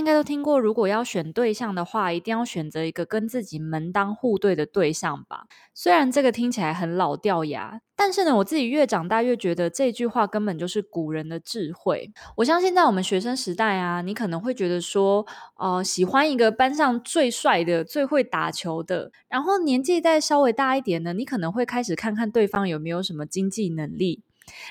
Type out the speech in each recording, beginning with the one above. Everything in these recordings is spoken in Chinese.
应该都听过，如果要选对象的话，一定要选择一个跟自己门当户对的对象吧。虽然这个听起来很老掉牙，但是呢，我自己越长大越觉得这句话根本就是古人的智慧。我相信在我们学生时代啊，你可能会觉得说，呃，喜欢一个班上最帅的、最会打球的，然后年纪再稍微大一点呢，你可能会开始看看对方有没有什么经济能力，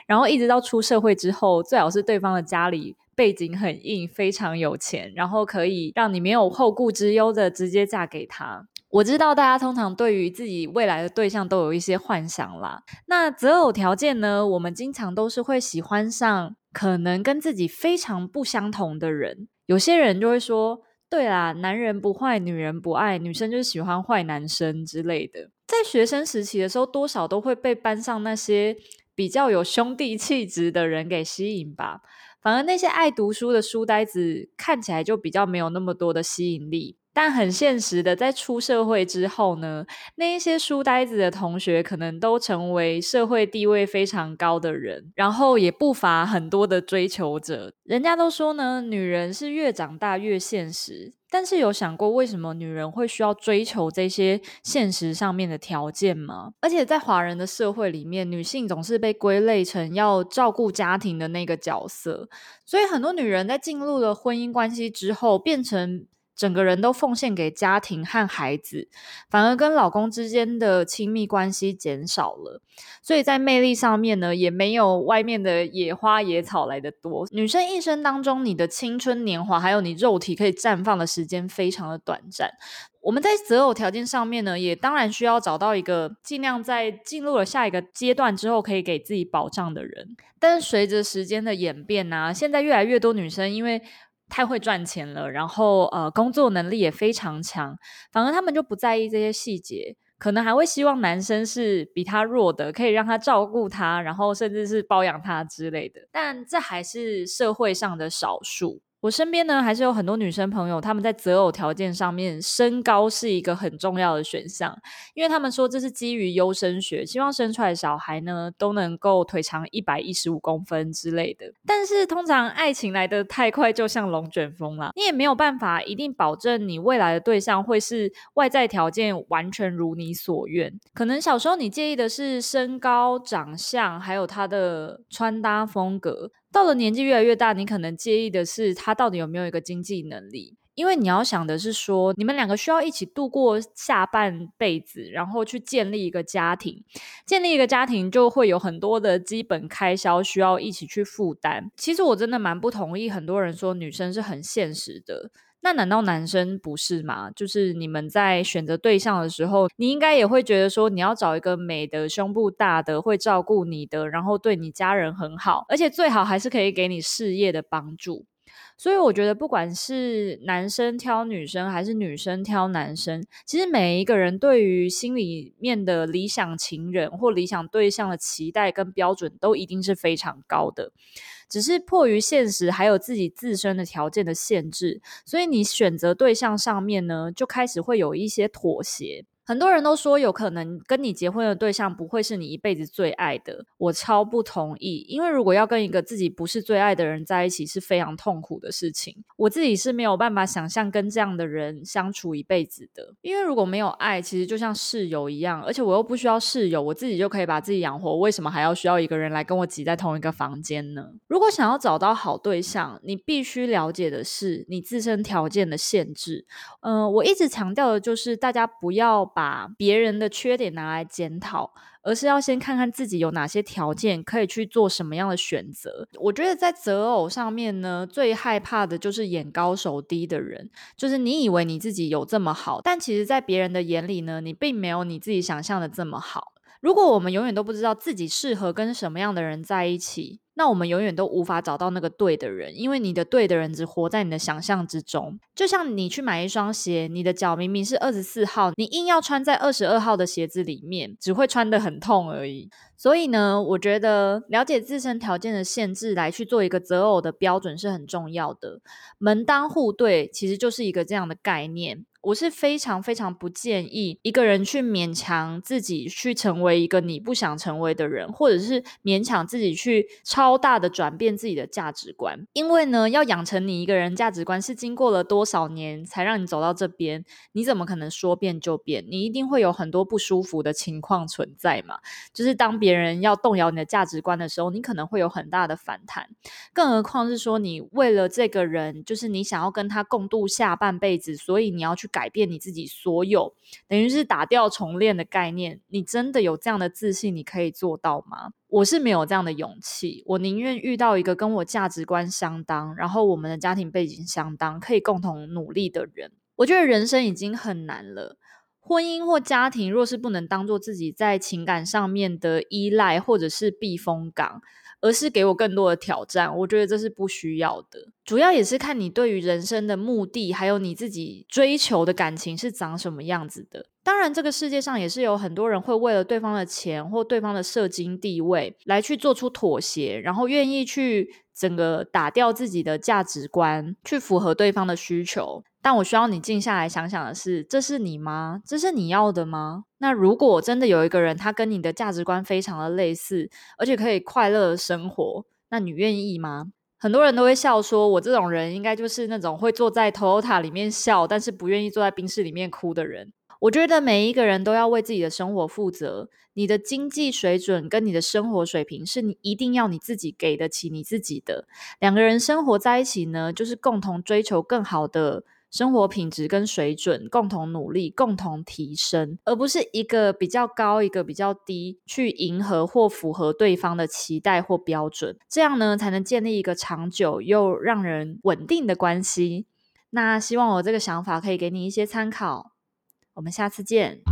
然后一直到出社会之后，最好是对方的家里。背景很硬，非常有钱，然后可以让你没有后顾之忧的直接嫁给他。我知道大家通常对于自己未来的对象都有一些幻想啦。那择偶条件呢？我们经常都是会喜欢上可能跟自己非常不相同的人。有些人就会说：“对啦，男人不坏，女人不爱，女生就是喜欢坏男生之类的。”在学生时期的时候，多少都会被班上那些比较有兄弟气质的人给吸引吧。反而那些爱读书的书呆子看起来就比较没有那么多的吸引力，但很现实的，在出社会之后呢，那一些书呆子的同学可能都成为社会地位非常高的人，然后也不乏很多的追求者。人家都说呢，女人是越长大越现实。但是有想过为什么女人会需要追求这些现实上面的条件吗？而且在华人的社会里面，女性总是被归类成要照顾家庭的那个角色，所以很多女人在进入了婚姻关系之后，变成整个人都奉献给家庭和孩子，反而跟老公之间的亲密关系减少了。所以在魅力上面呢，也没有外面的野花野草来得多。女生一生当中，你的青春年华还有你肉体可以绽放的时间非常的短暂。我们在择偶条件上面呢，也当然需要找到一个尽量在进入了下一个阶段之后，可以给自己保障的人。但是随着时间的演变啊，现在越来越多女生因为太会赚钱了，然后呃，工作能力也非常强，反而他们就不在意这些细节，可能还会希望男生是比他弱的，可以让他照顾他，然后甚至是包养他之类的。但这还是社会上的少数。我身边呢，还是有很多女生朋友，她们在择偶条件上面，身高是一个很重要的选项，因为他们说这是基于优生学，希望生出来的小孩呢都能够腿长一百一十五公分之类的。但是通常爱情来得太快，就像龙卷风啦，你也没有办法一定保证你未来的对象会是外在条件完全如你所愿。可能小时候你介意的是身高、长相，还有他的穿搭风格。到了年纪越来越大，你可能介意的是他到底有没有一个经济能力，因为你要想的是说，你们两个需要一起度过下半辈子，然后去建立一个家庭。建立一个家庭就会有很多的基本开销需要一起去负担。其实我真的蛮不同意很多人说女生是很现实的。那难道男生不是吗？就是你们在选择对象的时候，你应该也会觉得说，你要找一个美的、胸部大的、会照顾你的，然后对你家人很好，而且最好还是可以给你事业的帮助。所以我觉得，不管是男生挑女生，还是女生挑男生，其实每一个人对于心里面的理想情人或理想对象的期待跟标准，都一定是非常高的。只是迫于现实，还有自己自身的条件的限制，所以你选择对象上面呢，就开始会有一些妥协。很多人都说，有可能跟你结婚的对象不会是你一辈子最爱的，我超不同意。因为如果要跟一个自己不是最爱的人在一起，是非常痛苦的事情。我自己是没有办法想象跟这样的人相处一辈子的。因为如果没有爱，其实就像室友一样，而且我又不需要室友，我自己就可以把自己养活，为什么还要需要一个人来跟我挤在同一个房间呢？如果想要找到好对象，你必须了解的是你自身条件的限制。嗯、我一直强调的就是大家不要把别人的缺点拿来检讨，而是要先看看自己有哪些条件可以去做什么样的选择。我觉得在择偶上面呢，最害怕的就是眼高手低的人，就是你以为你自己有这么好，但其实在别人的眼里呢，你并没有你自己想象的这么好。如果我们永远都不知道自己适合跟什么样的人在一起，那我们永远都无法找到那个对的人，因为你的对的人只活在你的想象之中。就像你去买一双鞋，你的脚明明是二十四号，你硬要穿在二十二号的鞋子里面，只会穿得很痛而已。所以呢，我觉得了解自身条件的限制来去做一个择偶的标准是很重要的。门当户对其实就是一个这样的概念。我是非常非常不建议一个人去勉强自己去成为一个你不想成为的人，或者是勉强自己去超大的转变自己的价值观。因为呢，要养成你一个人价值观是经过了多少年才让你走到这边，你怎么可能说变就变？你一定会有很多不舒服的情况存在嘛。就是当别人要动摇你的价值观的时候，你可能会有很大的反弹。更何况是说，你为了这个人，就是你想要跟他共度下半辈子，所以你要去。改变你自己所有，等于是打掉重练的概念。你真的有这样的自信，你可以做到吗？我是没有这样的勇气。我宁愿遇到一个跟我价值观相当，然后我们的家庭背景相当，可以共同努力的人。我觉得人生已经很难了，婚姻或家庭若是不能当做自己在情感上面的依赖或者是避风港。而是给我更多的挑战，我觉得这是不需要的。主要也是看你对于人生的目的，还有你自己追求的感情是长什么样子的。当然，这个世界上也是有很多人会为了对方的钱或对方的社经地位来去做出妥协，然后愿意去整个打掉自己的价值观，去符合对方的需求。但我需要你静下来想想的是，这是你吗？这是你要的吗？那如果真的有一个人，他跟你的价值观非常的类似，而且可以快乐的生活，那你愿意吗？很多人都会笑说，我这种人应该就是那种会坐在 Toyota 里面笑，但是不愿意坐在冰室里面哭的人。我觉得每一个人都要为自己的生活负责，你的经济水准跟你的生活水平是你一定要你自己给得起你自己的。两个人生活在一起呢，就是共同追求更好的。生活品质跟水准，共同努力，共同提升，而不是一个比较高，一个比较低，去迎合或符合对方的期待或标准，这样呢，才能建立一个长久又让人稳定的关系。那希望我这个想法可以给你一些参考，我们下次见。